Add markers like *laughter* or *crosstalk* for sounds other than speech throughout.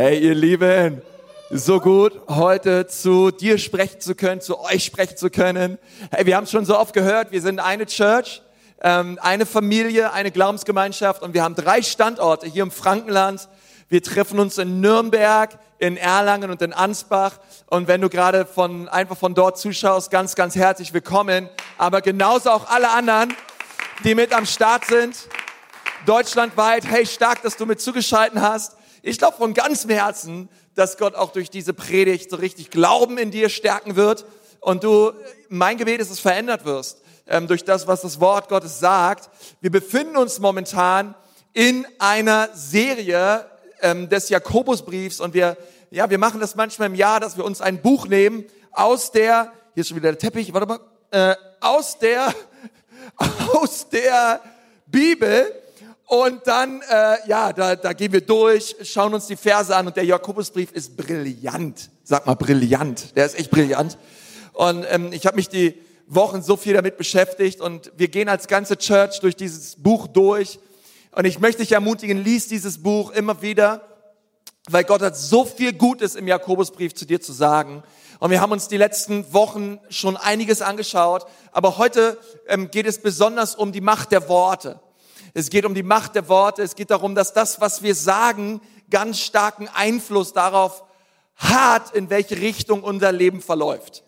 Hey, ihr Lieben, so gut, heute zu dir sprechen zu können, zu euch sprechen zu können. Hey, wir haben es schon so oft gehört, wir sind eine Church, ähm, eine Familie, eine Glaubensgemeinschaft und wir haben drei Standorte hier im Frankenland. Wir treffen uns in Nürnberg, in Erlangen und in Ansbach. Und wenn du gerade von, einfach von dort zuschaust, ganz, ganz herzlich willkommen. Aber genauso auch alle anderen, die mit am Start sind, deutschlandweit. Hey, stark, dass du mit zugeschalten hast. Ich glaube von ganzem Herzen, dass Gott auch durch diese Predigt so richtig Glauben in dir stärken wird und du, mein Gebet ist, dass verändert wirst ähm, durch das, was das Wort Gottes sagt. Wir befinden uns momentan in einer Serie ähm, des Jakobusbriefs und wir, ja, wir machen das manchmal im Jahr, dass wir uns ein Buch nehmen aus der, hier ist schon wieder der Teppich, warte mal, äh, aus der, *laughs* aus der Bibel und dann, äh, ja, da, da gehen wir durch, schauen uns die Verse an und der Jakobusbrief ist brillant. Sag mal brillant. Der ist echt brillant. Und ähm, ich habe mich die Wochen so viel damit beschäftigt und wir gehen als ganze Church durch dieses Buch durch. Und ich möchte dich ermutigen, lies dieses Buch immer wieder, weil Gott hat so viel Gutes im Jakobusbrief zu dir zu sagen. Und wir haben uns die letzten Wochen schon einiges angeschaut, aber heute ähm, geht es besonders um die Macht der Worte. Es geht um die Macht der Worte. Es geht darum, dass das, was wir sagen, ganz starken Einfluss darauf hat, in welche Richtung unser Leben verläuft.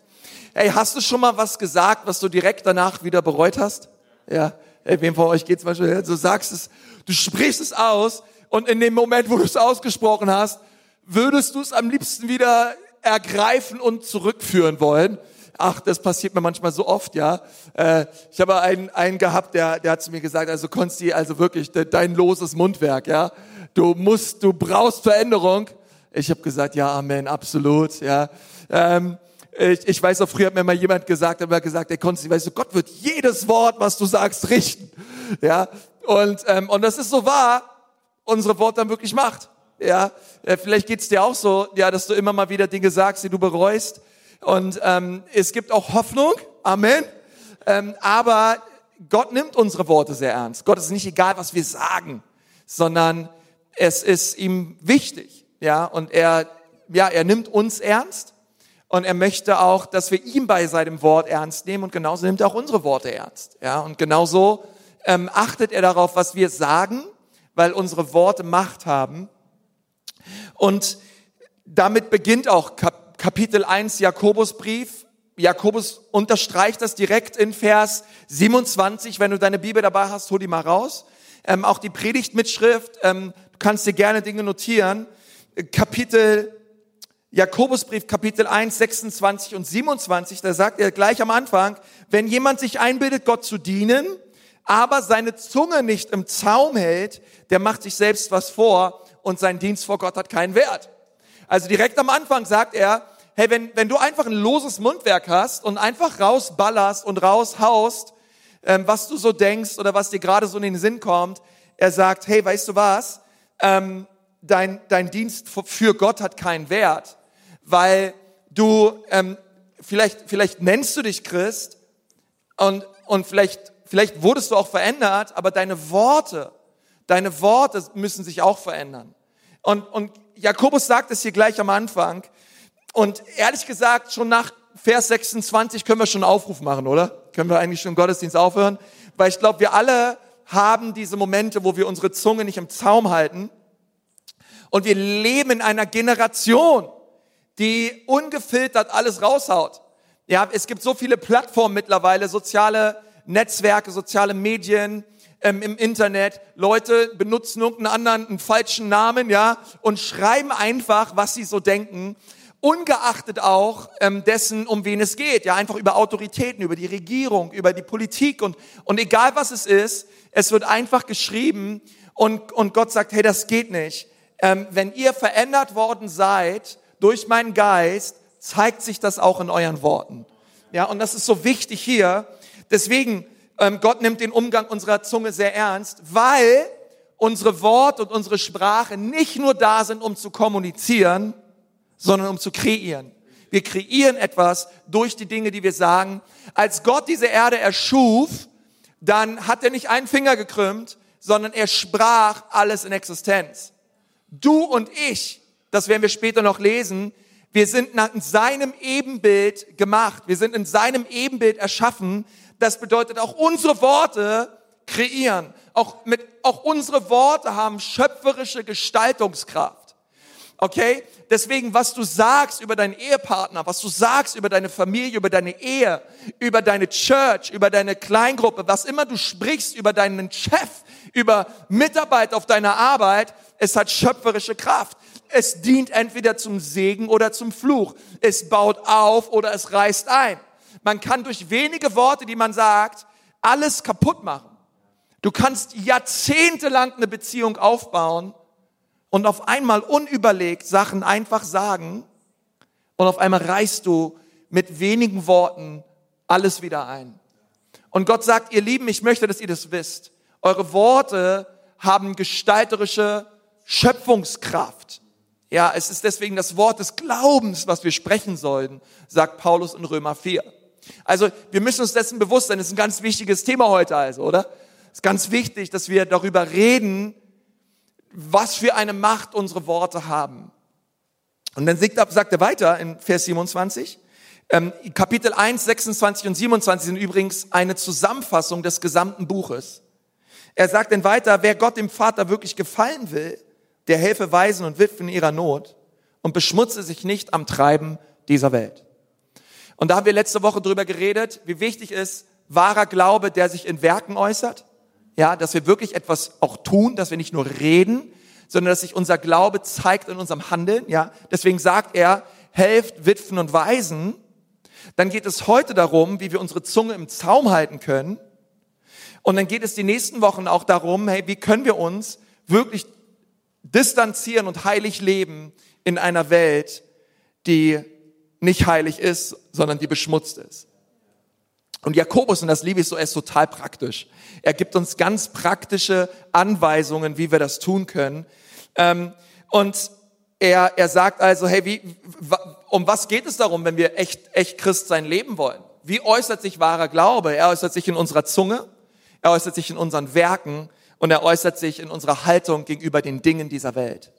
Hey, hast du schon mal was gesagt, was du direkt danach wieder bereut hast? Ja. Hey, wem von euch geht's manchmal? Du sagst es, du sprichst es aus und in dem Moment, wo du es ausgesprochen hast, würdest du es am liebsten wieder ergreifen und zurückführen wollen. Ach, das passiert mir manchmal so oft, ja. Äh, ich habe einen, einen gehabt, der, der hat zu mir gesagt, also Konsti, also wirklich dein loses Mundwerk, ja. Du musst, du brauchst Veränderung. Ich habe gesagt, ja, Amen, absolut, ja. Ähm, ich, ich weiß auch, früher hat mir mal jemand gesagt, hat mir gesagt, der Konsti, weißt du, Gott wird jedes Wort, was du sagst, richten, ja. Und ähm, und das ist so wahr, unsere Wort dann wirklich macht. Ja, äh, vielleicht geht's dir auch so, ja, dass du immer mal wieder Dinge sagst, die du bereust. Und ähm, es gibt auch Hoffnung, Amen. Ähm, aber Gott nimmt unsere Worte sehr ernst. Gott ist nicht egal, was wir sagen, sondern es ist ihm wichtig, ja. Und er, ja, er nimmt uns ernst und er möchte auch, dass wir ihm bei seinem Wort ernst nehmen und genauso nimmt er auch unsere Worte ernst, ja. Und genauso ähm, achtet er darauf, was wir sagen, weil unsere Worte Macht haben. Und damit beginnt auch Kap Kapitel 1 Jakobusbrief. Jakobus unterstreicht das direkt in Vers 27. Wenn du deine Bibel dabei hast, hol die mal raus. Ähm, auch die Predigtmitschrift, ähm, du kannst dir gerne Dinge notieren. Kapitel, Jakobusbrief, Kapitel 1, 26 und 27, da sagt er gleich am Anfang, wenn jemand sich einbildet, Gott zu dienen, aber seine Zunge nicht im Zaum hält, der macht sich selbst was vor und sein Dienst vor Gott hat keinen Wert. Also direkt am Anfang sagt er, hey, wenn, wenn du einfach ein loses Mundwerk hast und einfach rausballerst und raushaust, ähm, was du so denkst oder was dir gerade so in den Sinn kommt, er sagt, hey, weißt du was, ähm, dein, dein Dienst für Gott hat keinen Wert, weil du, ähm, vielleicht, vielleicht nennst du dich Christ und, und vielleicht, vielleicht wurdest du auch verändert, aber deine Worte, deine Worte müssen sich auch verändern. Und, und Jakobus sagt es hier gleich am Anfang, und ehrlich gesagt, schon nach Vers 26 können wir schon einen Aufruf machen, oder? Können wir eigentlich schon Gottesdienst aufhören? Weil ich glaube, wir alle haben diese Momente, wo wir unsere Zunge nicht im Zaum halten. Und wir leben in einer Generation, die ungefiltert alles raushaut. Ja, es gibt so viele Plattformen mittlerweile, soziale Netzwerke, soziale Medien, ähm, im Internet. Leute benutzen irgendeinen anderen, einen falschen Namen, ja, und schreiben einfach, was sie so denken ungeachtet auch ähm, dessen, um wen es geht. Ja, einfach über Autoritäten, über die Regierung, über die Politik und, und egal was es ist, es wird einfach geschrieben und, und Gott sagt, hey, das geht nicht. Ähm, wenn ihr verändert worden seid durch meinen Geist, zeigt sich das auch in euren Worten. Ja, und das ist so wichtig hier. Deswegen, ähm, Gott nimmt den Umgang unserer Zunge sehr ernst, weil unsere Worte und unsere Sprache nicht nur da sind, um zu kommunizieren, sondern um zu kreieren. Wir kreieren etwas durch die Dinge, die wir sagen. Als Gott diese Erde erschuf, dann hat er nicht einen Finger gekrümmt, sondern er sprach alles in Existenz. Du und ich das werden wir später noch lesen, wir sind nach seinem Ebenbild gemacht. Wir sind in seinem Ebenbild erschaffen. Das bedeutet, auch unsere Worte kreieren. Auch, mit, auch unsere Worte haben schöpferische Gestaltungskraft. Okay? Deswegen, was du sagst über deinen Ehepartner, was du sagst über deine Familie, über deine Ehe, über deine Church, über deine Kleingruppe, was immer du sprichst über deinen Chef, über Mitarbeit auf deiner Arbeit, es hat schöpferische Kraft. Es dient entweder zum Segen oder zum Fluch. Es baut auf oder es reißt ein. Man kann durch wenige Worte, die man sagt, alles kaputt machen. Du kannst jahrzehntelang eine Beziehung aufbauen und auf einmal unüberlegt Sachen einfach sagen und auf einmal reißt du mit wenigen Worten alles wieder ein. Und Gott sagt, ihr Lieben, ich möchte, dass ihr das wisst. Eure Worte haben gestalterische Schöpfungskraft. Ja, es ist deswegen das Wort des Glaubens, was wir sprechen sollen, sagt Paulus in Römer 4. Also wir müssen uns dessen bewusst sein, das ist ein ganz wichtiges Thema heute also, oder? Es ist ganz wichtig, dass wir darüber reden, was für eine Macht unsere Worte haben. Und dann sagt er weiter in Vers 27, ähm, Kapitel 1, 26 und 27 sind übrigens eine Zusammenfassung des gesamten Buches. Er sagt dann weiter, wer Gott dem Vater wirklich gefallen will, der helfe Weisen und Witwen in ihrer Not und beschmutze sich nicht am Treiben dieser Welt. Und da haben wir letzte Woche drüber geredet, wie wichtig ist wahrer Glaube, der sich in Werken äußert. Ja, dass wir wirklich etwas auch tun, dass wir nicht nur reden, sondern dass sich unser Glaube zeigt in unserem Handeln. Ja, deswegen sagt er, helft Witwen und Waisen. Dann geht es heute darum, wie wir unsere Zunge im Zaum halten können. Und dann geht es die nächsten Wochen auch darum, hey, wie können wir uns wirklich distanzieren und heilig leben in einer Welt, die nicht heilig ist, sondern die beschmutzt ist. Und Jakobus, und das liebe ich so, er ist total praktisch. Er gibt uns ganz praktische Anweisungen, wie wir das tun können. Ähm, und er, er sagt also, hey, wie, um was geht es darum, wenn wir echt, echt Christ sein leben wollen? Wie äußert sich wahrer Glaube? Er äußert sich in unserer Zunge, er äußert sich in unseren Werken und er äußert sich in unserer Haltung gegenüber den Dingen dieser Welt.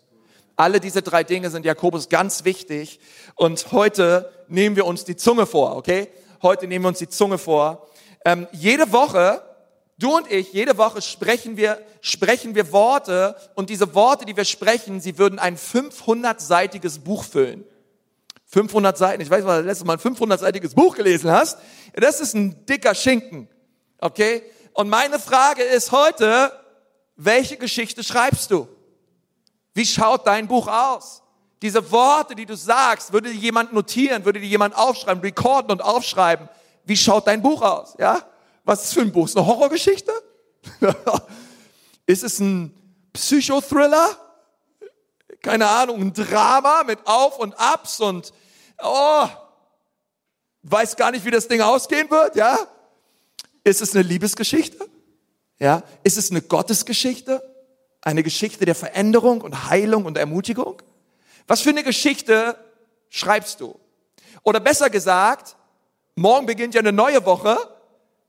Alle diese drei Dinge sind Jakobus ganz wichtig und heute nehmen wir uns die Zunge vor, okay? Heute nehmen wir uns die Zunge vor. Ähm, jede Woche, du und ich, jede Woche sprechen wir, sprechen wir Worte und diese Worte, die wir sprechen, sie würden ein 500-seitiges Buch füllen. 500 Seiten. Ich weiß, was du letztes Mal ein 500-seitiges Buch gelesen hast. Das ist ein dicker Schinken. Okay? Und meine Frage ist heute, welche Geschichte schreibst du? Wie schaut dein Buch aus? Diese Worte, die du sagst, würde dir jemand notieren, würde dir jemand aufschreiben, recorden und aufschreiben. Wie schaut dein Buch aus? Ja? Was ist für ein Buch? Ist eine Horrorgeschichte? *laughs* ist es ein Psychothriller? Keine Ahnung, ein Drama mit Auf und Abs und oh, weiß gar nicht, wie das Ding ausgehen wird, ja? Ist es eine Liebesgeschichte? Ja, ist es eine Gottesgeschichte? Eine Geschichte der Veränderung und Heilung und Ermutigung? Was für eine Geschichte schreibst du? Oder besser gesagt, morgen beginnt ja eine neue Woche.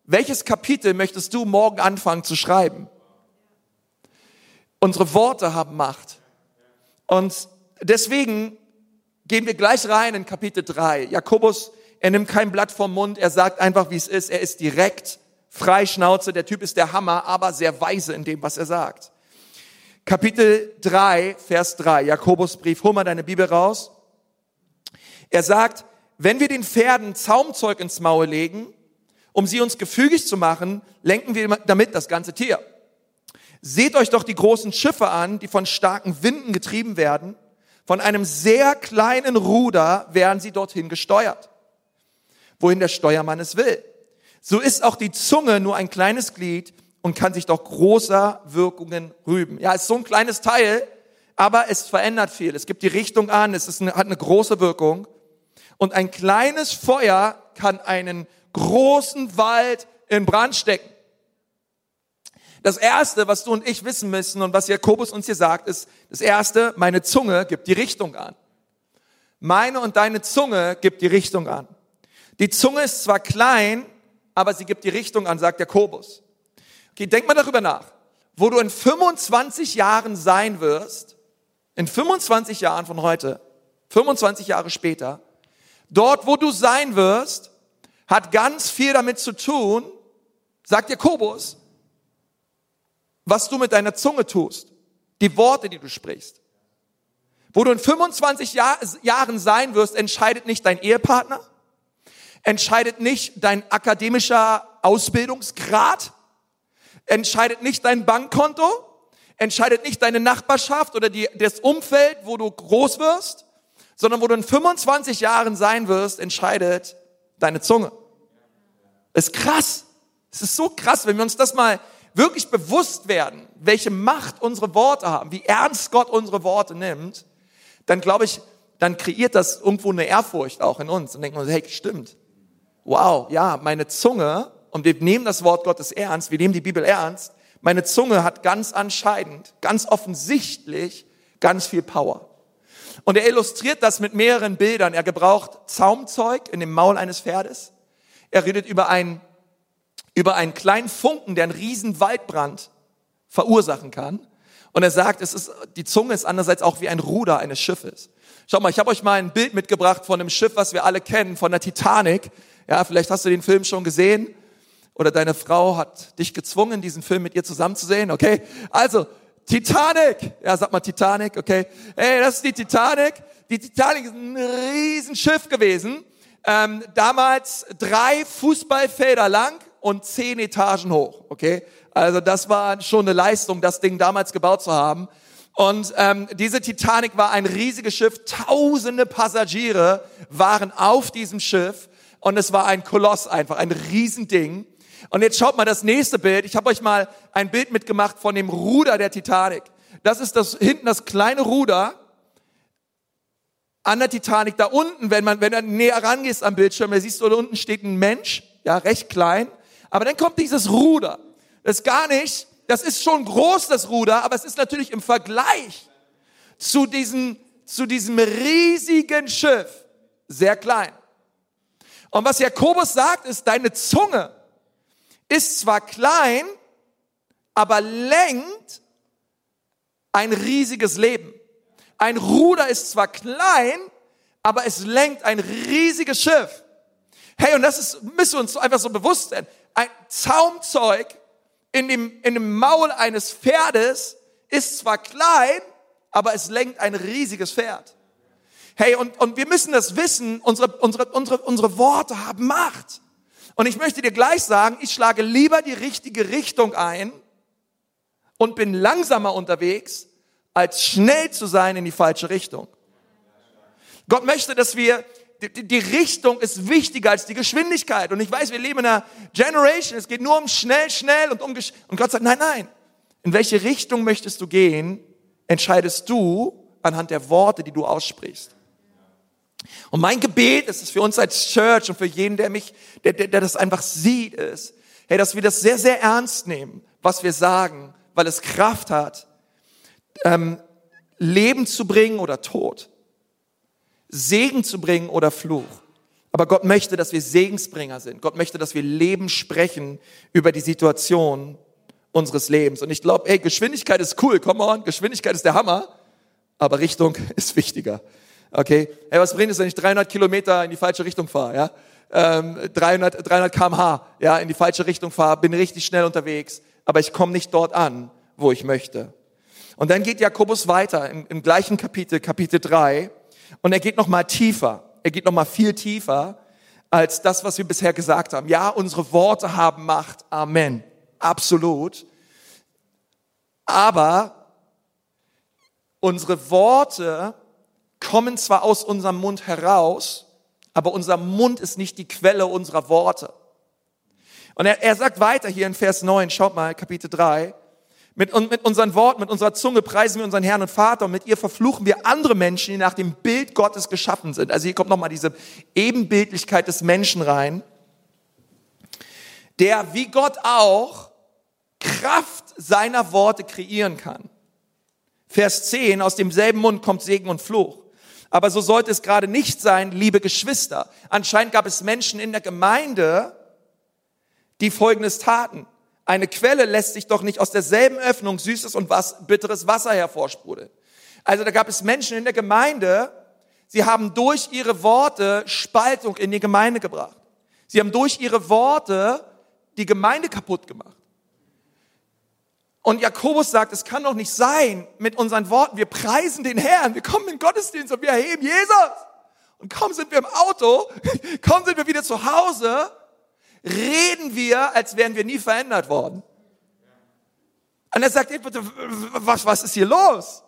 Welches Kapitel möchtest du morgen anfangen zu schreiben? Unsere Worte haben Macht. Und deswegen gehen wir gleich rein in Kapitel 3. Jakobus, er nimmt kein Blatt vom Mund, er sagt einfach, wie es ist, er ist direkt Freischnauze, der Typ ist der Hammer, aber sehr weise in dem, was er sagt. Kapitel 3, Vers 3, Jakobusbrief, hol mal deine Bibel raus. Er sagt, wenn wir den Pferden Zaumzeug ins Maul legen, um sie uns gefügig zu machen, lenken wir damit das ganze Tier. Seht euch doch die großen Schiffe an, die von starken Winden getrieben werden. Von einem sehr kleinen Ruder werden sie dorthin gesteuert, wohin der Steuermann es will so ist auch die Zunge nur ein kleines Glied und kann sich doch großer Wirkungen rüben. Ja, ist so ein kleines Teil, aber es verändert viel. Es gibt die Richtung an, es ist eine, hat eine große Wirkung. Und ein kleines Feuer kann einen großen Wald in Brand stecken. Das erste, was du und ich wissen müssen und was Jakobus uns hier sagt, ist, das erste, meine Zunge gibt die Richtung an. Meine und deine Zunge gibt die Richtung an. Die Zunge ist zwar klein, aber sie gibt die Richtung an, sagt Jakobus. Okay, denk mal darüber nach. Wo du in 25 Jahren sein wirst, in 25 Jahren von heute, 25 Jahre später, dort, wo du sein wirst, hat ganz viel damit zu tun, sagt Jakobus, was du mit deiner Zunge tust, die Worte, die du sprichst. Wo du in 25 Jahr, Jahren sein wirst, entscheidet nicht dein Ehepartner, entscheidet nicht dein akademischer Ausbildungsgrad, entscheidet nicht dein Bankkonto, entscheidet nicht deine Nachbarschaft oder die, das Umfeld, wo du groß wirst, sondern wo du in 25 Jahren sein wirst, entscheidet deine Zunge. Ist krass. Es ist so krass, wenn wir uns das mal wirklich bewusst werden, welche Macht unsere Worte haben, wie ernst Gott unsere Worte nimmt, dann glaube ich, dann kreiert das irgendwo eine Ehrfurcht auch in uns und denken wir, hey, stimmt. Wow, ja, meine Zunge, und wir nehmen das Wort Gottes ernst, wir nehmen die Bibel ernst, meine Zunge hat ganz anscheinend, ganz offensichtlich ganz viel Power. Und er illustriert das mit mehreren Bildern. Er gebraucht Zaumzeug in dem Maul eines Pferdes. Er redet über einen, über einen kleinen Funken, der einen riesen Waldbrand verursachen kann. Und er sagt, es ist, die Zunge ist andererseits auch wie ein Ruder eines Schiffes. Schau mal, ich habe euch mal ein Bild mitgebracht von einem Schiff, was wir alle kennen, von der Titanic. Ja, vielleicht hast du den Film schon gesehen oder deine Frau hat dich gezwungen, diesen Film mit ihr zusammenzusehen, okay? Also, Titanic! Ja, sag mal Titanic, okay? Hey, das ist die Titanic. Die Titanic ist ein Riesenschiff gewesen. Ähm, damals drei Fußballfelder lang und zehn Etagen hoch, okay? Also das war schon eine Leistung, das Ding damals gebaut zu haben. Und ähm, diese Titanic war ein riesiges Schiff. Tausende Passagiere waren auf diesem Schiff und es war ein Koloss einfach, ein Riesending. Und jetzt schaut mal das nächste Bild. Ich habe euch mal ein Bild mitgemacht von dem Ruder der Titanic. Das ist das hinten das kleine Ruder an der Titanic. Da unten, wenn man wenn du näher rangehst am Bildschirm, da siehst du da unten steht ein Mensch, ja recht klein. Aber dann kommt dieses Ruder. Das ist gar nicht, das ist schon groß das Ruder, aber es ist natürlich im Vergleich zu diesem zu diesem riesigen Schiff sehr klein. Und was Jakobus sagt, ist, deine Zunge ist zwar klein, aber lenkt ein riesiges Leben. Ein Ruder ist zwar klein, aber es lenkt ein riesiges Schiff. Hey, und das ist, müssen wir uns einfach so bewusst sein. Ein Zaumzeug in dem, in dem Maul eines Pferdes ist zwar klein, aber es lenkt ein riesiges Pferd. Hey, und, und wir müssen das wissen, unsere, unsere, unsere, unsere Worte haben Macht. Und ich möchte dir gleich sagen, ich schlage lieber die richtige Richtung ein und bin langsamer unterwegs, als schnell zu sein in die falsche Richtung. Gott möchte, dass wir, die, die Richtung ist wichtiger als die Geschwindigkeit. Und ich weiß, wir leben in einer Generation, es geht nur um schnell, schnell und um, und Gott sagt, nein, nein. In welche Richtung möchtest du gehen, entscheidest du anhand der Worte, die du aussprichst. Und mein Gebet ist es für uns als Church und für jeden, der mich, der, der, der das einfach sieht, ist, hey, dass wir das sehr, sehr ernst nehmen, was wir sagen, weil es Kraft hat, ähm, Leben zu bringen oder Tod, Segen zu bringen oder Fluch. Aber Gott möchte, dass wir Segensbringer sind. Gott möchte, dass wir Leben sprechen über die Situation unseres Lebens. Und ich glaube, ey, Geschwindigkeit ist cool, come on, Geschwindigkeit ist der Hammer, aber Richtung *laughs* ist wichtiger. Okay, hey, was bringt es, wenn ich 300 Kilometer in die falsche Richtung fahre? Ja, ähm, 300, 300 km/h, ja, in die falsche Richtung fahre, bin richtig schnell unterwegs, aber ich komme nicht dort an, wo ich möchte. Und dann geht Jakobus weiter im, im gleichen Kapitel, Kapitel 3, und er geht noch mal tiefer. Er geht noch mal viel tiefer als das, was wir bisher gesagt haben. Ja, unsere Worte haben Macht. Amen. Absolut. Aber unsere Worte kommen zwar aus unserem Mund heraus, aber unser Mund ist nicht die Quelle unserer Worte. Und er, er sagt weiter hier in Vers 9, schaut mal, Kapitel 3, mit, mit unseren Worten, mit unserer Zunge preisen wir unseren Herrn und Vater und mit ihr verfluchen wir andere Menschen, die nach dem Bild Gottes geschaffen sind. Also hier kommt nochmal diese Ebenbildlichkeit des Menschen rein, der wie Gott auch Kraft seiner Worte kreieren kann. Vers 10, aus demselben Mund kommt Segen und Fluch. Aber so sollte es gerade nicht sein, liebe Geschwister. Anscheinend gab es Menschen in der Gemeinde, die Folgendes taten. Eine Quelle lässt sich doch nicht aus derselben Öffnung süßes und was, bitteres Wasser hervorsprudeln. Also da gab es Menschen in der Gemeinde, sie haben durch ihre Worte Spaltung in die Gemeinde gebracht. Sie haben durch ihre Worte die Gemeinde kaputt gemacht. Und Jakobus sagt, es kann doch nicht sein mit unseren Worten, wir preisen den Herrn, wir kommen in den Gottesdienst und wir erheben Jesus. Und kaum sind wir im Auto, *laughs* kaum sind wir wieder zu Hause, reden wir, als wären wir nie verändert worden. Und er sagt, was, was ist hier los?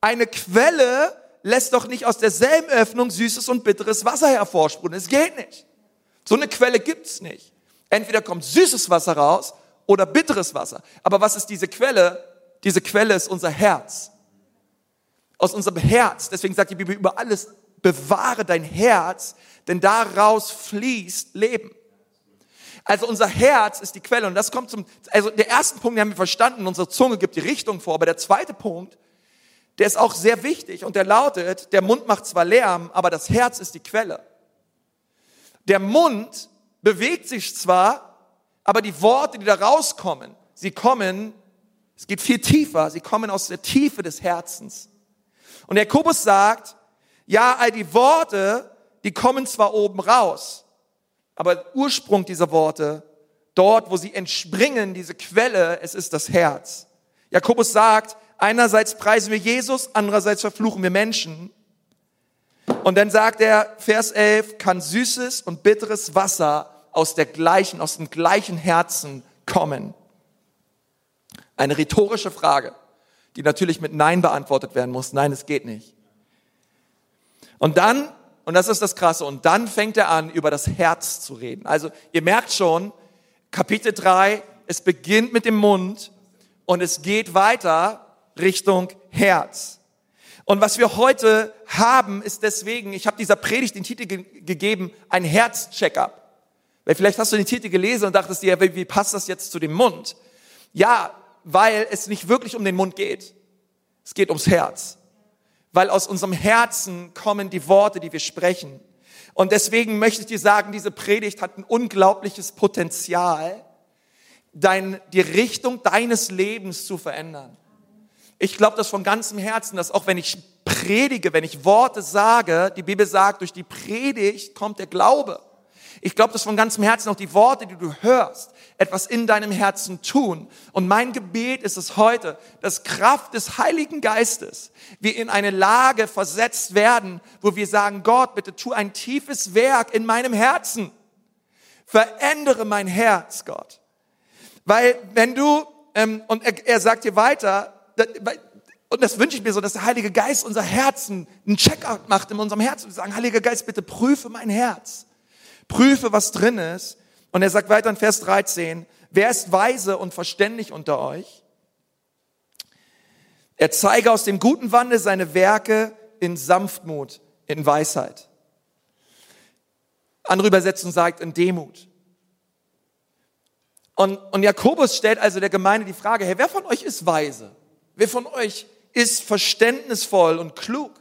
Eine Quelle lässt doch nicht aus derselben Öffnung süßes und bitteres Wasser hervorsprudeln. Es geht nicht. So eine Quelle gibt's nicht. Entweder kommt süßes Wasser raus oder bitteres Wasser. Aber was ist diese Quelle? Diese Quelle ist unser Herz. Aus unserem Herz. Deswegen sagt die Bibel über alles, bewahre dein Herz, denn daraus fließt Leben. Also unser Herz ist die Quelle und das kommt zum, also der erste Punkt, den haben wir verstanden, unsere Zunge gibt die Richtung vor, aber der zweite Punkt, der ist auch sehr wichtig und der lautet, der Mund macht zwar Lärm, aber das Herz ist die Quelle. Der Mund bewegt sich zwar, aber die Worte, die da rauskommen, sie kommen, es geht viel tiefer, sie kommen aus der Tiefe des Herzens. Und Jakobus sagt, ja, all die Worte, die kommen zwar oben raus, aber Ursprung dieser Worte, dort, wo sie entspringen, diese Quelle, es ist das Herz. Jakobus sagt, einerseits preisen wir Jesus, andererseits verfluchen wir Menschen. Und dann sagt er, Vers 11, kann süßes und bitteres Wasser aus der gleichen, aus dem gleichen Herzen kommen? Eine rhetorische Frage, die natürlich mit Nein beantwortet werden muss. Nein, es geht nicht. Und dann und das ist das Krasse. Und dann fängt er an, über das Herz zu reden. Also ihr merkt schon, Kapitel 3, es beginnt mit dem Mund und es geht weiter Richtung Herz. Und was wir heute haben, ist deswegen, ich habe dieser Predigt den Titel ge gegeben, ein Herzcheckup. Weil vielleicht hast du den Titel gelesen und dachtest dir, wie passt das jetzt zu dem Mund? Ja, weil es nicht wirklich um den Mund geht. Es geht ums Herz weil aus unserem Herzen kommen die Worte, die wir sprechen. Und deswegen möchte ich dir sagen, diese Predigt hat ein unglaubliches Potenzial, dein, die Richtung deines Lebens zu verändern. Ich glaube das von ganzem Herzen, dass auch wenn ich predige, wenn ich Worte sage, die Bibel sagt, durch die Predigt kommt der Glaube. Ich glaube, dass von ganzem Herzen auch die Worte, die du hörst, etwas in deinem Herzen tun. Und mein Gebet ist es heute, dass Kraft des Heiligen Geistes wir in eine Lage versetzt werden, wo wir sagen, Gott, bitte tu ein tiefes Werk in meinem Herzen. Verändere mein Herz, Gott. Weil wenn du, ähm, und er, er sagt dir weiter, und das wünsche ich mir so, dass der Heilige Geist unser Herzen einen Checkout macht in unserem Herzen. Wir sagen, Heiliger Geist, bitte prüfe mein Herz. Prüfe, was drin ist. Und er sagt weiter in Vers 13, wer ist weise und verständig unter euch? Er zeige aus dem guten Wandel seine Werke in Sanftmut, in Weisheit. Andere Übersetzung sagt in Demut. Und, und Jakobus stellt also der Gemeinde die Frage, hey, wer von euch ist weise? Wer von euch ist verständnisvoll und klug?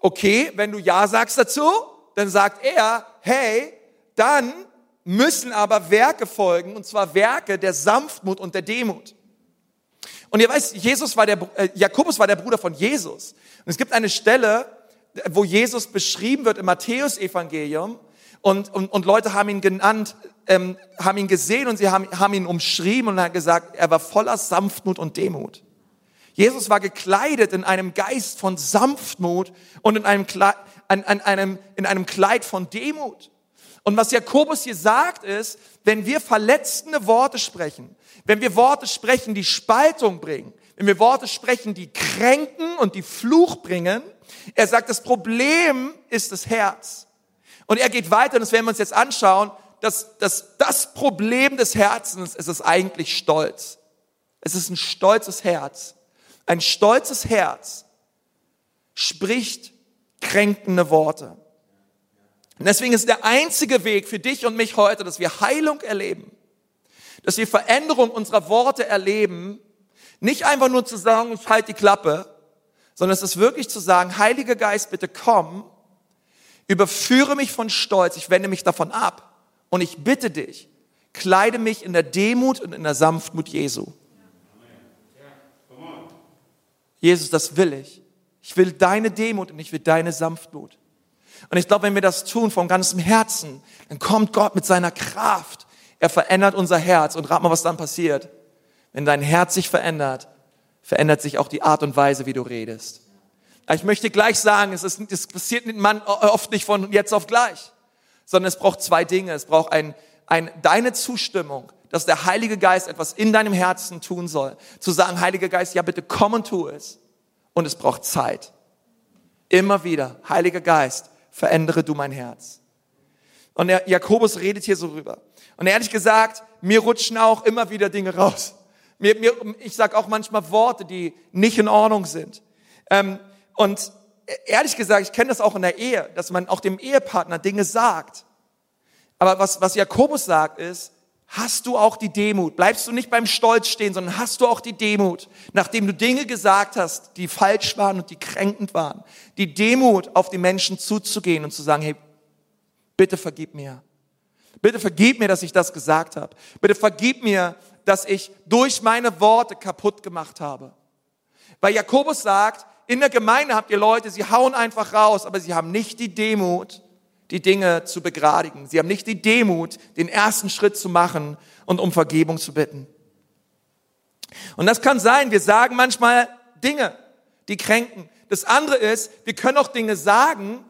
Okay, wenn du Ja sagst dazu, dann sagt er, hey, dann müssen aber Werke folgen, und zwar Werke der Sanftmut und der Demut. Und ihr weißt, Jesus war der, äh, Jakobus war der Bruder von Jesus. Und es gibt eine Stelle, wo Jesus beschrieben wird im Matthäusevangelium und, und, und Leute haben ihn genannt, ähm, haben ihn gesehen und sie haben, haben ihn umschrieben und haben gesagt, er war voller Sanftmut und Demut. Jesus war gekleidet in einem Geist von Sanftmut und in einem, an, an einem, in einem Kleid von Demut. Und was Jakobus hier sagt ist, wenn wir verletzende Worte sprechen, wenn wir Worte sprechen, die Spaltung bringen, wenn wir Worte sprechen, die kränken und die Fluch bringen, er sagt, das Problem ist das Herz. Und er geht weiter, und das werden wir uns jetzt anschauen, dass, dass das Problem des Herzens ist es eigentlich Stolz. Es ist ein stolzes Herz. Ein stolzes Herz spricht kränkende Worte. Und deswegen ist der einzige Weg für dich und mich heute, dass wir Heilung erleben, dass wir Veränderung unserer Worte erleben, nicht einfach nur zu sagen, ich halte die Klappe, sondern es ist wirklich zu sagen, Heiliger Geist, bitte komm, überführe mich von Stolz, ich wende mich davon ab und ich bitte dich, kleide mich in der Demut und in der Sanftmut Jesu. Jesus, das will ich. Ich will deine Demut und ich will deine Sanftmut. Und ich glaube, wenn wir das tun von ganzem Herzen, dann kommt Gott mit seiner Kraft. Er verändert unser Herz. Und rat mal, was dann passiert. Wenn dein Herz sich verändert, verändert sich auch die Art und Weise, wie du redest. Ich möchte gleich sagen, es, ist, es passiert mit Mann oft nicht von jetzt auf gleich, sondern es braucht zwei Dinge. Es braucht ein, ein, deine Zustimmung, dass der Heilige Geist etwas in deinem Herzen tun soll. Zu sagen, Heiliger Geist, ja bitte komm und tu es. Und es braucht Zeit. Immer wieder, Heiliger Geist, verändere du mein Herz. Und der Jakobus redet hier so rüber. Und ehrlich gesagt, mir rutschen auch immer wieder Dinge raus. Mir, mir, ich sage auch manchmal Worte, die nicht in Ordnung sind. Ähm, und ehrlich gesagt, ich kenne das auch in der Ehe, dass man auch dem Ehepartner Dinge sagt. Aber was, was Jakobus sagt ist, hast du auch die Demut. Bleibst du nicht beim Stolz stehen, sondern hast du auch die Demut, nachdem du Dinge gesagt hast, die falsch waren und die kränkend waren. Die Demut, auf die Menschen zuzugehen und zu sagen, hey, bitte vergib mir. Bitte vergib mir, dass ich das gesagt habe. Bitte vergib mir, dass ich durch meine Worte kaputt gemacht habe. Weil Jakobus sagt, in der Gemeinde habt ihr Leute, sie hauen einfach raus, aber sie haben nicht die Demut, die Dinge zu begradigen. Sie haben nicht die Demut, den ersten Schritt zu machen und um Vergebung zu bitten. Und das kann sein, wir sagen manchmal Dinge, die kränken. Das andere ist, wir können auch Dinge sagen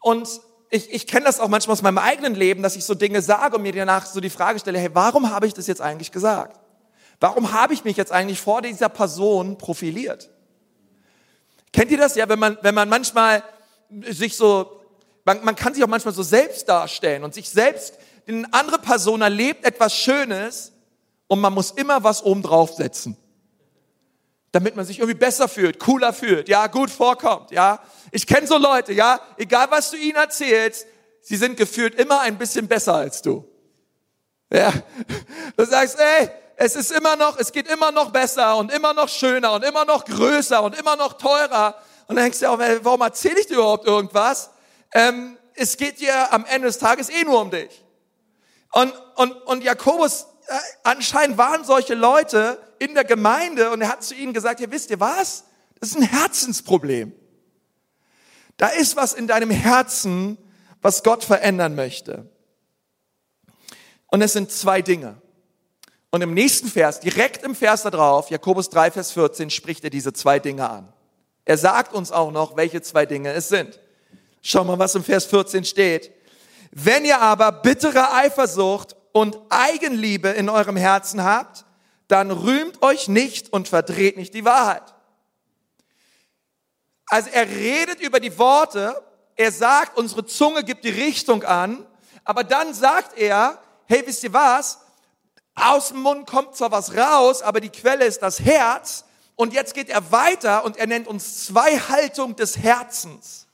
und ich, ich kenne das auch manchmal aus meinem eigenen Leben, dass ich so Dinge sage und mir danach so die Frage stelle, hey, warum habe ich das jetzt eigentlich gesagt? Warum habe ich mich jetzt eigentlich vor dieser Person profiliert? Kennt ihr das ja, wenn man, wenn man manchmal sich so, man, man kann sich auch manchmal so selbst darstellen und sich selbst, eine andere Person erlebt etwas Schönes und man muss immer was oben draufsetzen damit man sich irgendwie besser fühlt, cooler fühlt, ja, gut vorkommt, ja. Ich kenne so Leute, ja, egal was du ihnen erzählst, sie sind gefühlt immer ein bisschen besser als du. Ja, du sagst, ey, es ist immer noch, es geht immer noch besser und immer noch schöner und immer noch größer und immer noch teurer. Und dann denkst du auch, warum erzähle ich dir überhaupt irgendwas? Ähm, es geht dir am Ende des Tages eh nur um dich. Und, und, und Jakobus, äh, anscheinend waren solche Leute, in der Gemeinde und er hat zu ihnen gesagt, ihr wisst ihr was? Das ist ein Herzensproblem. Da ist was in deinem Herzen, was Gott verändern möchte. Und es sind zwei Dinge. Und im nächsten Vers, direkt im Vers da drauf, Jakobus 3, Vers 14, spricht er diese zwei Dinge an. Er sagt uns auch noch, welche zwei Dinge es sind. Schau mal, was im Vers 14 steht. Wenn ihr aber bittere Eifersucht und Eigenliebe in eurem Herzen habt, dann rühmt euch nicht und verdreht nicht die Wahrheit. Also er redet über die Worte, er sagt, unsere Zunge gibt die Richtung an, aber dann sagt er, hey, wisst ihr was? Aus dem Mund kommt zwar was raus, aber die Quelle ist das Herz. Und jetzt geht er weiter und er nennt uns zwei Haltungen des Herzens,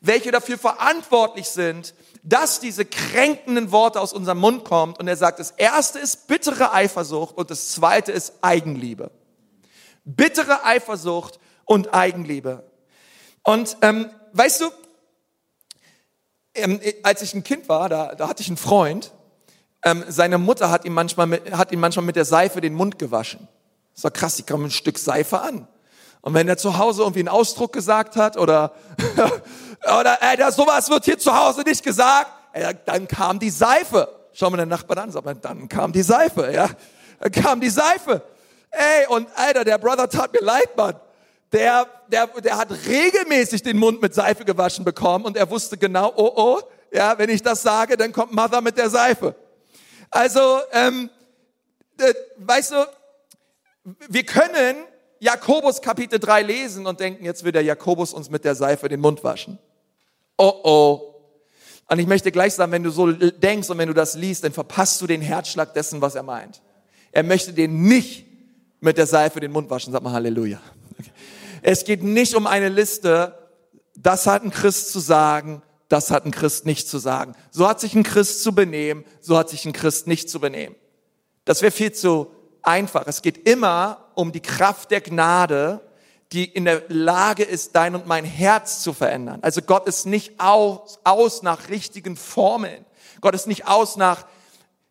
welche dafür verantwortlich sind, dass diese kränkenden Worte aus unserem Mund kommen. Und er sagt, das erste ist bittere Eifersucht und das zweite ist Eigenliebe. Bittere Eifersucht und Eigenliebe. Und ähm, weißt du, ähm, als ich ein Kind war, da, da hatte ich einen Freund. Ähm, seine Mutter hat ihm, manchmal mit, hat ihm manchmal mit der Seife den Mund gewaschen. Das war krass, die kam ein Stück Seife an. Und wenn er zu Hause irgendwie einen Ausdruck gesagt hat oder, *laughs* oder ey, das, sowas wird hier zu Hause nicht gesagt, ey, dann kam die Seife. Schau mal den Nachbarn an, sag mal, dann kam die Seife, ja. Dann kam die Seife. Ey, und Alter, der Brother tat mir leid, Mann. Der, der, der hat regelmäßig den Mund mit Seife gewaschen bekommen und er wusste genau, oh, oh, ja, wenn ich das sage, dann kommt Mother mit der Seife. Also, ähm, äh, weißt du, wir können Jakobus Kapitel 3 lesen und denken, jetzt will der Jakobus uns mit der Seife den Mund waschen. Oh oh. Und ich möchte gleich sagen, wenn du so denkst und wenn du das liest, dann verpasst du den Herzschlag dessen, was er meint. Er möchte den nicht mit der Seife den Mund waschen. Sag mal Halleluja. Es geht nicht um eine Liste, das hat ein Christ zu sagen, das hat ein Christ nicht zu sagen. So hat sich ein Christ zu benehmen, so hat sich ein Christ nicht zu benehmen. Das wäre viel zu einfach. Es geht immer um die Kraft der Gnade, die in der Lage ist, dein und mein Herz zu verändern. Also Gott ist nicht aus, aus nach richtigen Formeln. Gott ist nicht aus nach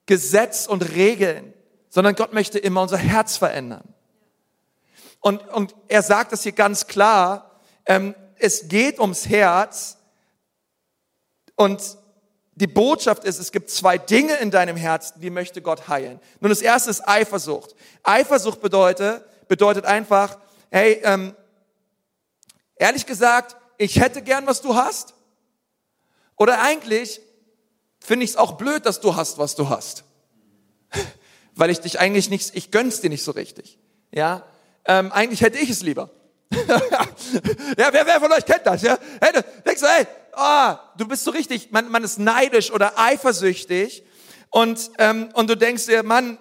Gesetz und Regeln, sondern Gott möchte immer unser Herz verändern. Und, und er sagt das hier ganz klar, ähm, es geht ums Herz und die Botschaft ist, es gibt zwei Dinge in deinem Herzen, die möchte Gott heilen. Nun, das erste ist Eifersucht. Eifersucht bedeutet, bedeutet einfach, hey, ähm, ehrlich gesagt, ich hätte gern, was du hast. Oder eigentlich finde ich es auch blöd, dass du hast, was du hast. *laughs* Weil ich dich eigentlich nicht, ich gönn's dir nicht so richtig. Ja, ähm, eigentlich hätte ich es lieber. *laughs* ja, wer, wer von euch kennt das? Ja, hey, du denkst du, hey, oh, du bist so richtig, man, man ist neidisch oder eifersüchtig und, ähm, und du denkst dir, Mann,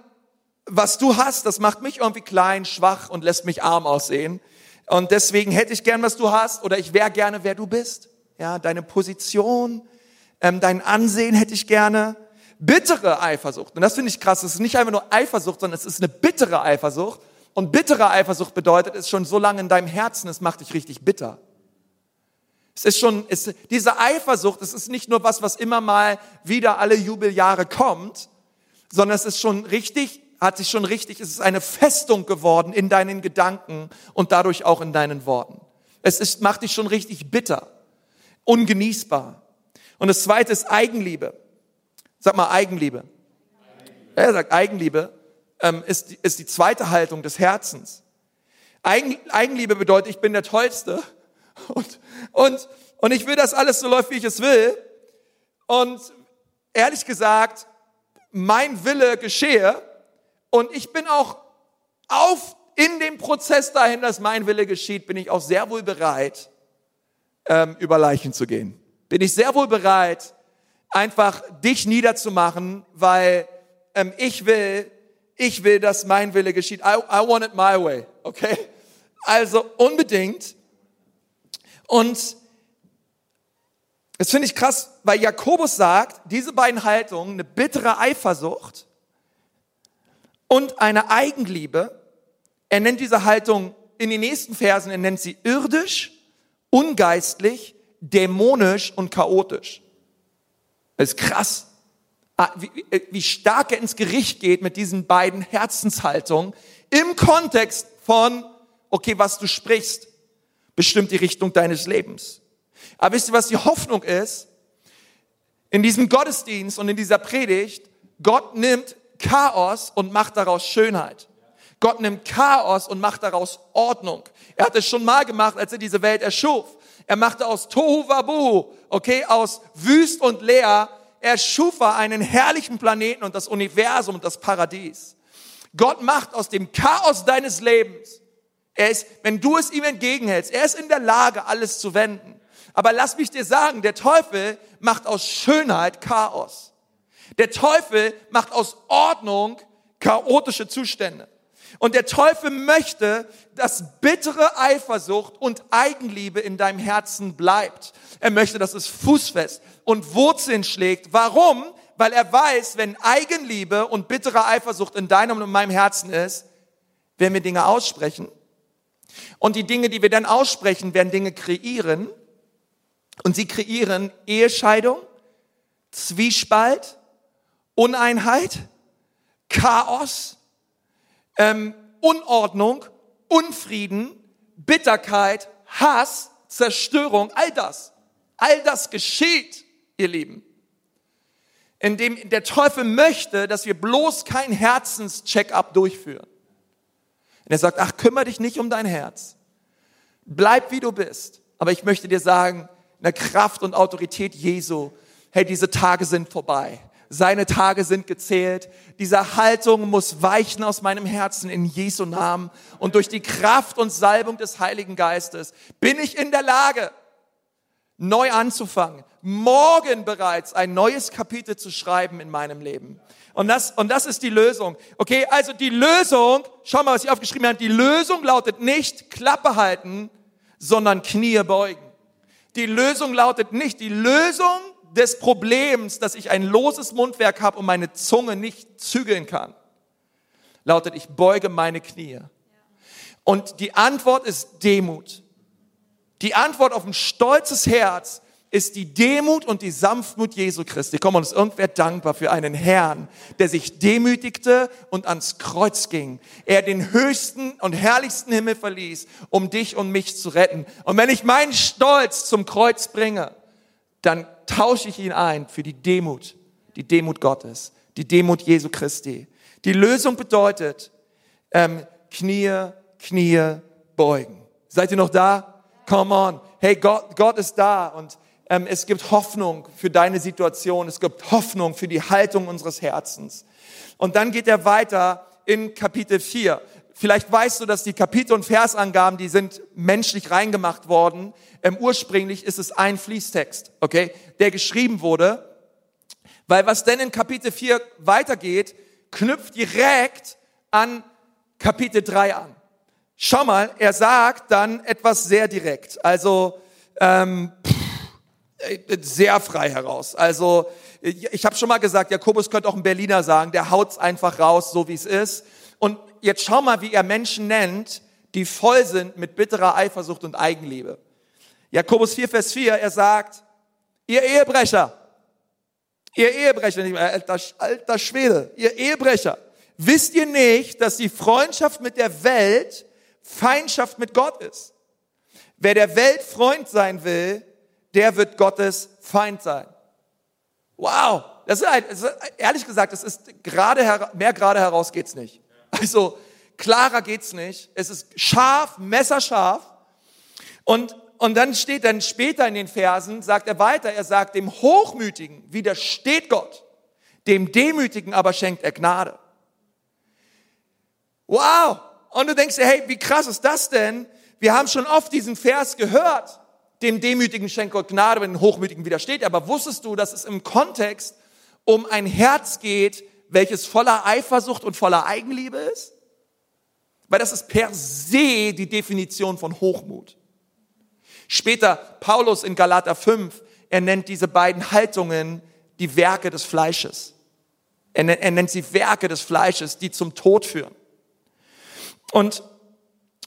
was du hast, das macht mich irgendwie klein, schwach und lässt mich arm aussehen. Und deswegen hätte ich gern, was du hast, oder ich wäre gerne, wer du bist. Ja, deine Position, ähm, dein Ansehen hätte ich gerne. Bittere Eifersucht. Und das finde ich krass. Es ist nicht einfach nur Eifersucht, sondern es ist eine bittere Eifersucht. Und bittere Eifersucht bedeutet, es ist schon so lange in deinem Herzen, es macht dich richtig bitter. Es ist schon, es, diese Eifersucht, es ist nicht nur was, was immer mal wieder alle Jubeljahre kommt, sondern es ist schon richtig, hat sich schon richtig, es ist eine Festung geworden in deinen Gedanken und dadurch auch in deinen Worten. Es ist, macht dich schon richtig bitter, ungenießbar. Und das zweite ist Eigenliebe. Sag mal Eigenliebe. Er sagt Eigenliebe ähm, ist, ist die zweite Haltung des Herzens. Eigen, Eigenliebe bedeutet, ich bin der Tollste und, und, und ich will, dass alles so läuft, wie ich es will. Und ehrlich gesagt, mein Wille geschehe und ich bin auch auf in dem Prozess dahin, dass mein Wille geschieht, bin ich auch sehr wohl bereit, ähm, über Leichen zu gehen. Bin ich sehr wohl bereit, einfach dich niederzumachen, weil ähm, ich will, ich will, dass mein Wille geschieht. I, I want it my way, okay? Also unbedingt. Und das finde ich krass, weil Jakobus sagt, diese beiden Haltungen, eine bittere Eifersucht und eine Eigenliebe, er nennt diese Haltung in den nächsten Versen, er nennt sie irdisch, ungeistlich, dämonisch und chaotisch. Das ist krass, ah, wie, stark er ins Gericht geht mit diesen beiden Herzenshaltungen im Kontext von, okay, was du sprichst, bestimmt die Richtung deines Lebens. Aber wisst ihr, was die Hoffnung ist? In diesem Gottesdienst und in dieser Predigt, Gott nimmt Chaos und macht daraus Schönheit. Gott nimmt Chaos und macht daraus Ordnung. Er hat es schon mal gemacht, als er diese Welt erschuf. Er machte aus Tohu Wabu, okay, aus wüst und leer, er schuf einen herrlichen Planeten und das Universum und das Paradies. Gott macht aus dem Chaos deines Lebens er ist, wenn du es ihm entgegenhältst, er ist in der Lage, alles zu wenden. Aber lass mich dir sagen, der Teufel macht aus Schönheit Chaos. Der Teufel macht aus Ordnung chaotische Zustände. Und der Teufel möchte, dass bittere Eifersucht und Eigenliebe in deinem Herzen bleibt. Er möchte, dass es fußfest und Wurzeln schlägt. Warum? Weil er weiß, wenn Eigenliebe und bittere Eifersucht in deinem und in meinem Herzen ist, werden wir Dinge aussprechen, und die Dinge, die wir dann aussprechen, werden Dinge kreieren. Und sie kreieren Ehescheidung, Zwiespalt, Uneinheit, Chaos, ähm, Unordnung, Unfrieden, Bitterkeit, Hass, Zerstörung, all das. All das geschieht, ihr Lieben. Indem der Teufel möchte, dass wir bloß kein Herzenscheck-up durchführen. Und er sagt, ach, kümmere dich nicht um dein Herz. Bleib wie du bist. Aber ich möchte dir sagen, in der Kraft und Autorität Jesu, hey, diese Tage sind vorbei. Seine Tage sind gezählt. Diese Haltung muss weichen aus meinem Herzen in Jesu Namen. Und durch die Kraft und Salbung des Heiligen Geistes bin ich in der Lage, neu anzufangen. Morgen bereits ein neues Kapitel zu schreiben in meinem Leben. Und das, und das ist die Lösung. Okay, also die Lösung, schau mal, was ich aufgeschrieben habe, die Lösung lautet nicht Klappe halten, sondern Knie beugen. Die Lösung lautet nicht, die Lösung des Problems, dass ich ein loses Mundwerk habe und meine Zunge nicht zügeln kann, lautet, ich beuge meine Knie. Und die Antwort ist Demut. Die Antwort auf ein stolzes Herz ist die Demut und die Sanftmut Jesu Christi. Komm, und ist irgendwer dankbar für einen Herrn, der sich demütigte und ans Kreuz ging. Er den höchsten und herrlichsten Himmel verließ, um dich und mich zu retten. Und wenn ich meinen Stolz zum Kreuz bringe, dann tausche ich ihn ein für die Demut, die Demut Gottes, die Demut Jesu Christi. Die Lösung bedeutet, ähm, Knie, Knie beugen. Seid ihr noch da? Come on. Hey, Gott, Gott ist da und es gibt Hoffnung für deine Situation, es gibt Hoffnung für die Haltung unseres Herzens. Und dann geht er weiter in Kapitel 4. Vielleicht weißt du, dass die Kapitel- und Versangaben, die sind menschlich reingemacht worden. Ähm, ursprünglich ist es ein Fließtext, okay, der geschrieben wurde. Weil was denn in Kapitel 4 weitergeht, knüpft direkt an Kapitel 3 an. Schau mal, er sagt dann etwas sehr direkt. Also, ähm, pff, sehr frei heraus. Also ich habe schon mal gesagt, Jakobus könnte auch ein Berliner sagen, der haut's einfach raus, so wie es ist. Und jetzt schau mal, wie er Menschen nennt, die voll sind mit bitterer Eifersucht und Eigenliebe. Jakobus 4, Vers 4, er sagt, ihr Ehebrecher, ihr Ehebrecher, alter, alter Schwede, ihr Ehebrecher, wisst ihr nicht, dass die Freundschaft mit der Welt Feindschaft mit Gott ist? Wer der Welt Freund sein will, der wird Gottes Feind sein. Wow, das ist, ein, das ist ehrlich gesagt, das ist gerade mehr gerade heraus geht's nicht. Also klarer geht's nicht. Es ist scharf, messerscharf. Und und dann steht dann später in den Versen, sagt er weiter, er sagt, dem Hochmütigen widersteht Gott, dem Demütigen aber schenkt er Gnade. Wow! Und du denkst dir, hey, wie krass ist das denn? Wir haben schon oft diesen Vers gehört dem Demütigen schenkt Gott Gnade, wenn dem Hochmütigen widersteht. Aber wusstest du, dass es im Kontext um ein Herz geht, welches voller Eifersucht und voller Eigenliebe ist? Weil das ist per se die Definition von Hochmut. Später Paulus in Galater 5, er nennt diese beiden Haltungen die Werke des Fleisches. Er nennt, er nennt sie Werke des Fleisches, die zum Tod führen. Und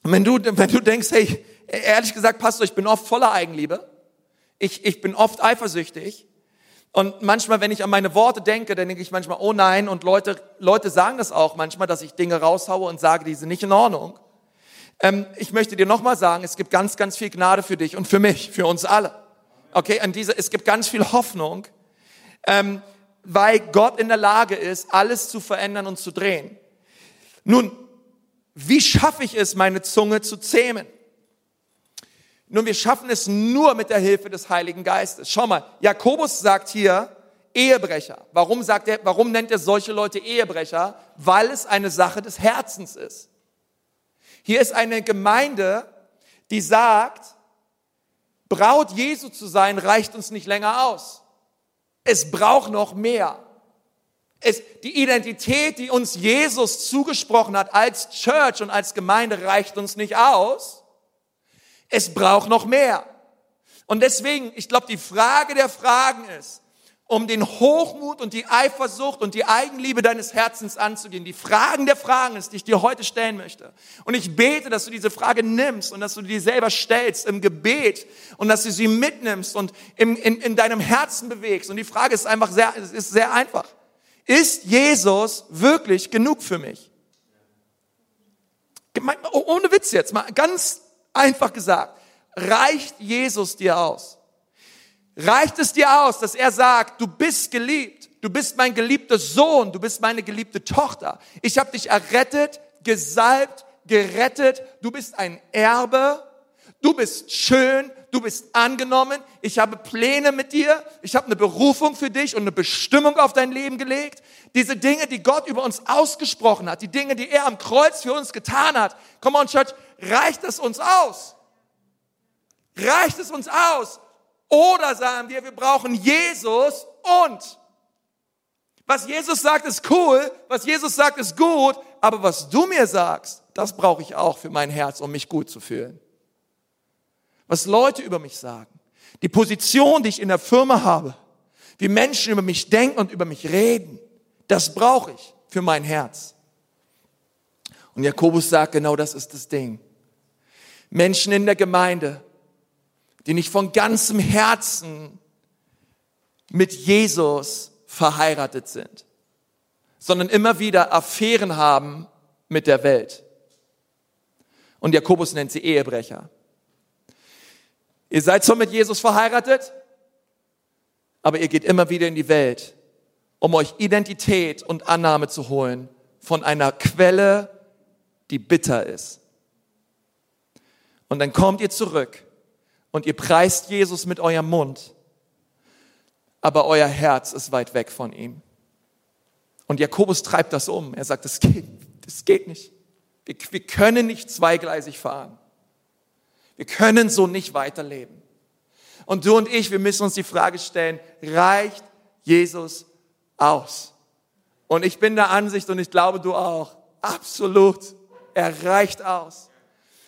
wenn du, wenn du denkst, hey, ehrlich gesagt, Pastor, ich bin oft voller Eigenliebe. Ich, ich bin oft eifersüchtig. Und manchmal, wenn ich an meine Worte denke, dann denke ich manchmal, oh nein, und Leute, Leute sagen das auch manchmal, dass ich Dinge raushaue und sage, die sind nicht in Ordnung. Ähm, ich möchte dir nochmal sagen, es gibt ganz, ganz viel Gnade für dich und für mich, für uns alle. Okay, an dieser, es gibt ganz viel Hoffnung, ähm, weil Gott in der Lage ist, alles zu verändern und zu drehen. Nun, wie schaffe ich es, meine Zunge zu zähmen? Nun, wir schaffen es nur mit der Hilfe des Heiligen Geistes. Schau mal, Jakobus sagt hier Ehebrecher. Warum sagt er, warum nennt er solche Leute Ehebrecher? Weil es eine Sache des Herzens ist. Hier ist eine Gemeinde, die sagt, Braut Jesu zu sein reicht uns nicht länger aus. Es braucht noch mehr. Es, die Identität, die uns Jesus zugesprochen hat als Church und als Gemeinde reicht uns nicht aus. Es braucht noch mehr. Und deswegen, ich glaube, die Frage der Fragen ist, um den Hochmut und die Eifersucht und die Eigenliebe deines Herzens anzugehen. Die Fragen der Fragen ist, die ich dir heute stellen möchte. Und ich bete, dass du diese Frage nimmst und dass du die selber stellst im Gebet und dass du sie mitnimmst und in, in, in deinem Herzen bewegst. Und die Frage ist einfach sehr, ist sehr einfach. Ist Jesus wirklich genug für mich? Ohne Witz jetzt, mal ganz Einfach gesagt, reicht Jesus dir aus? Reicht es dir aus, dass er sagt, du bist geliebt, du bist mein geliebter Sohn, du bist meine geliebte Tochter. Ich habe dich errettet, gesalbt, gerettet, du bist ein Erbe, du bist schön, du bist angenommen, ich habe Pläne mit dir, ich habe eine Berufung für dich und eine Bestimmung auf dein Leben gelegt. Diese Dinge, die Gott über uns ausgesprochen hat, die Dinge, die er am Kreuz für uns getan hat. Come on, Church, reicht es uns aus? Reicht es uns aus? Oder sagen wir, wir brauchen Jesus und was Jesus sagt, ist cool, was Jesus sagt, ist gut, aber was du mir sagst, das brauche ich auch für mein Herz, um mich gut zu fühlen. Was Leute über mich sagen, die Position, die ich in der Firma habe, wie Menschen über mich denken und über mich reden, das brauche ich für mein Herz. Und Jakobus sagt, genau das ist das Ding. Menschen in der Gemeinde, die nicht von ganzem Herzen mit Jesus verheiratet sind, sondern immer wieder Affären haben mit der Welt. Und Jakobus nennt sie Ehebrecher. Ihr seid zwar mit Jesus verheiratet, aber ihr geht immer wieder in die Welt, um euch Identität und Annahme zu holen von einer Quelle, die bitter ist. Und dann kommt ihr zurück und ihr preist Jesus mit eurem Mund, aber euer Herz ist weit weg von ihm. Und Jakobus treibt das um. Er sagt, das geht, das geht nicht. Wir, wir können nicht zweigleisig fahren. Wir können so nicht weiterleben. Und du und ich, wir müssen uns die Frage stellen, reicht Jesus aus? Und ich bin der Ansicht und ich glaube du auch, absolut, er reicht aus.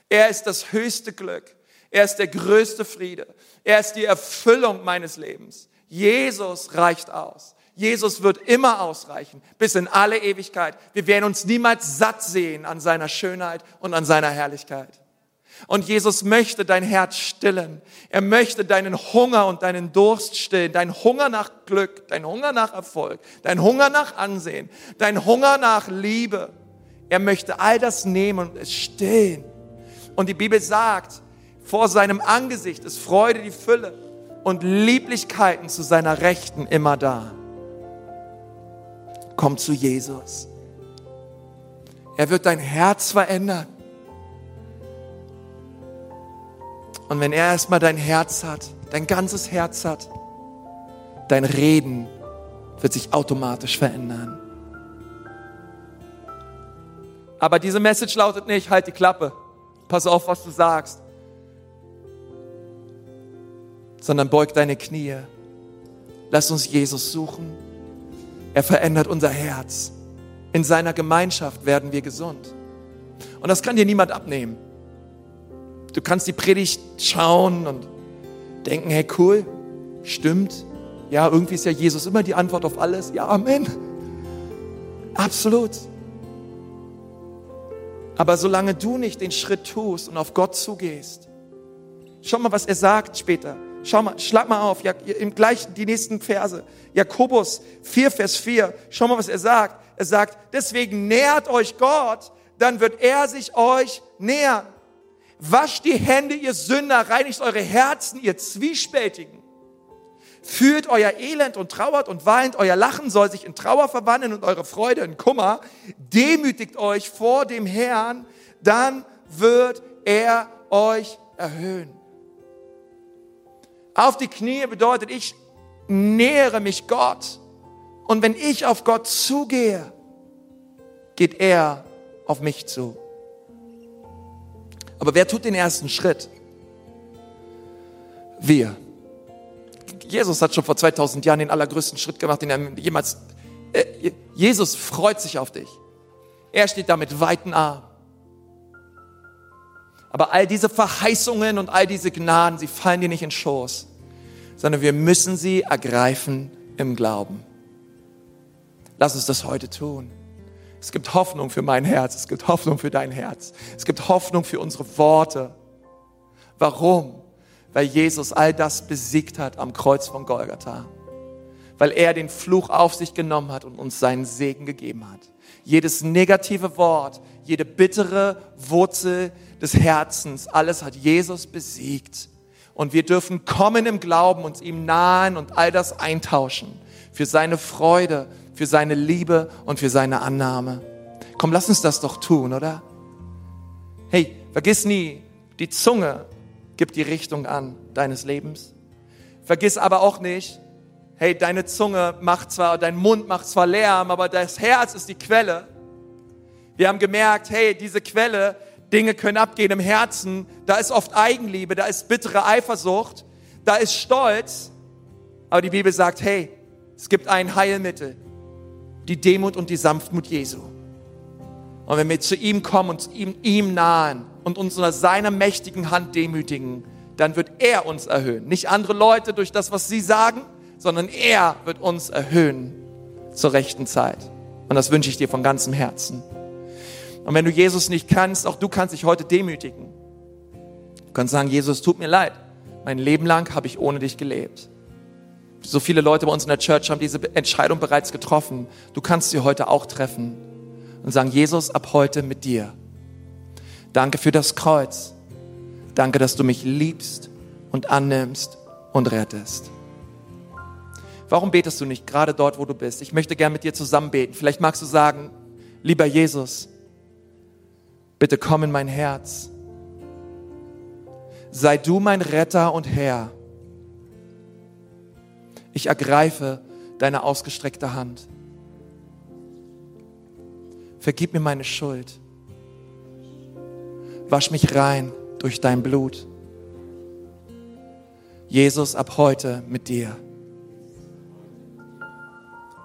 Er ist das höchste Glück. Er ist der größte Friede. Er ist die Erfüllung meines Lebens. Jesus reicht aus. Jesus wird immer ausreichen, bis in alle Ewigkeit. Wir werden uns niemals satt sehen an seiner Schönheit und an seiner Herrlichkeit. Und Jesus möchte dein Herz stillen. Er möchte deinen Hunger und deinen Durst stillen. Dein Hunger nach Glück, dein Hunger nach Erfolg, dein Hunger nach Ansehen, dein Hunger nach Liebe. Er möchte all das nehmen und es stillen. Und die Bibel sagt, vor seinem Angesicht ist Freude die Fülle und Lieblichkeiten zu seiner Rechten immer da. Komm zu Jesus. Er wird dein Herz verändern. Und wenn er erstmal dein Herz hat, dein ganzes Herz hat, dein Reden wird sich automatisch verändern. Aber diese Message lautet nicht, halt die Klappe, pass auf, was du sagst, sondern beug deine Knie. Lass uns Jesus suchen. Er verändert unser Herz. In seiner Gemeinschaft werden wir gesund. Und das kann dir niemand abnehmen. Du kannst die Predigt schauen und denken, hey cool, stimmt. Ja, irgendwie ist ja Jesus immer die Antwort auf alles. Ja, Amen. Absolut. Aber solange du nicht den Schritt tust und auf Gott zugehst, schau mal, was er sagt später. Schau mal, schlag mal auf, ja, im gleichen, die nächsten Verse. Jakobus 4, Vers 4. Schau mal, was er sagt. Er sagt, deswegen nähert euch Gott, dann wird er sich euch nähern. Wascht die Hände, ihr Sünder, reinigt eure Herzen, ihr Zwiespältigen. Fühlt euer Elend und trauert und weint, euer Lachen soll sich in Trauer verwandeln und eure Freude in Kummer. Demütigt euch vor dem Herrn, dann wird er euch erhöhen. Auf die Knie bedeutet, ich nähere mich Gott. Und wenn ich auf Gott zugehe, geht er auf mich zu. Aber wer tut den ersten Schritt? Wir. Jesus hat schon vor 2000 Jahren den allergrößten Schritt gemacht, den er jemals. Äh, Jesus freut sich auf dich. Er steht da mit weiten Armen. Aber all diese Verheißungen und all diese Gnaden, sie fallen dir nicht in Schoß, sondern wir müssen sie ergreifen im Glauben. Lass uns das heute tun. Es gibt Hoffnung für mein Herz, es gibt Hoffnung für dein Herz, es gibt Hoffnung für unsere Worte. Warum? Weil Jesus all das besiegt hat am Kreuz von Golgatha. Weil er den Fluch auf sich genommen hat und uns seinen Segen gegeben hat. Jedes negative Wort, jede bittere Wurzel des Herzens, alles hat Jesus besiegt. Und wir dürfen kommen im Glauben, uns ihm nahen und all das eintauschen. Für seine Freude, für seine Liebe und für seine Annahme. Komm, lass uns das doch tun, oder? Hey, vergiss nie, die Zunge Gib die Richtung an deines Lebens. Vergiss aber auch nicht, hey, deine Zunge macht zwar, dein Mund macht zwar Lärm, aber das Herz ist die Quelle. Wir haben gemerkt, hey, diese Quelle, Dinge können abgehen im Herzen. Da ist oft Eigenliebe, da ist bittere Eifersucht, da ist Stolz. Aber die Bibel sagt, hey, es gibt ein Heilmittel, die Demut und die Sanftmut Jesu. Und wenn wir zu ihm kommen und ihm, ihm nahen, und uns unter seiner mächtigen Hand demütigen, dann wird er uns erhöhen. Nicht andere Leute durch das, was sie sagen, sondern er wird uns erhöhen zur rechten Zeit. Und das wünsche ich dir von ganzem Herzen. Und wenn du Jesus nicht kannst, auch du kannst dich heute demütigen. Du kannst sagen, Jesus, tut mir leid. Mein Leben lang habe ich ohne dich gelebt. So viele Leute bei uns in der Church haben diese Entscheidung bereits getroffen. Du kannst sie heute auch treffen und sagen, Jesus, ab heute mit dir. Danke für das Kreuz. Danke, dass du mich liebst und annimmst und rettest. Warum betest du nicht gerade dort, wo du bist? Ich möchte gern mit dir zusammen beten. Vielleicht magst du sagen, lieber Jesus, bitte komm in mein Herz. Sei du mein Retter und Herr. Ich ergreife deine ausgestreckte Hand. Vergib mir meine Schuld. Wasch mich rein durch dein Blut. Jesus, ab heute mit dir.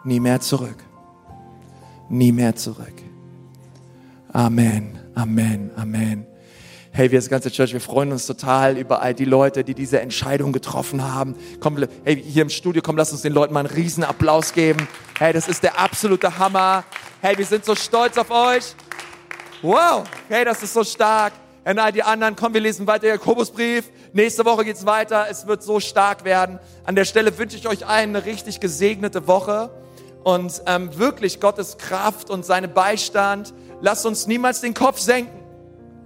Nie mehr zurück. Nie mehr zurück. Amen, Amen, Amen. Hey, wir als ganze Church, wir freuen uns total über all die Leute, die diese Entscheidung getroffen haben. Komm, hey, hier im Studio, komm, lass uns den Leuten mal einen riesen Applaus geben. Hey, das ist der absolute Hammer. Hey, wir sind so stolz auf euch. Wow, hey, das ist so stark. Und all die anderen, komm, wir lesen weiter Jakobusbrief. Nächste Woche geht's weiter. Es wird so stark werden. An der Stelle wünsche ich euch allen eine richtig gesegnete Woche und ähm, wirklich Gottes Kraft und seine Beistand. Lasst uns niemals den Kopf senken.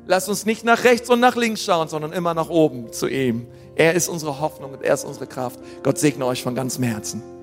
Lasst uns nicht nach rechts und nach links schauen, sondern immer nach oben zu ihm. Er ist unsere Hoffnung und er ist unsere Kraft. Gott segne euch von ganzem Herzen.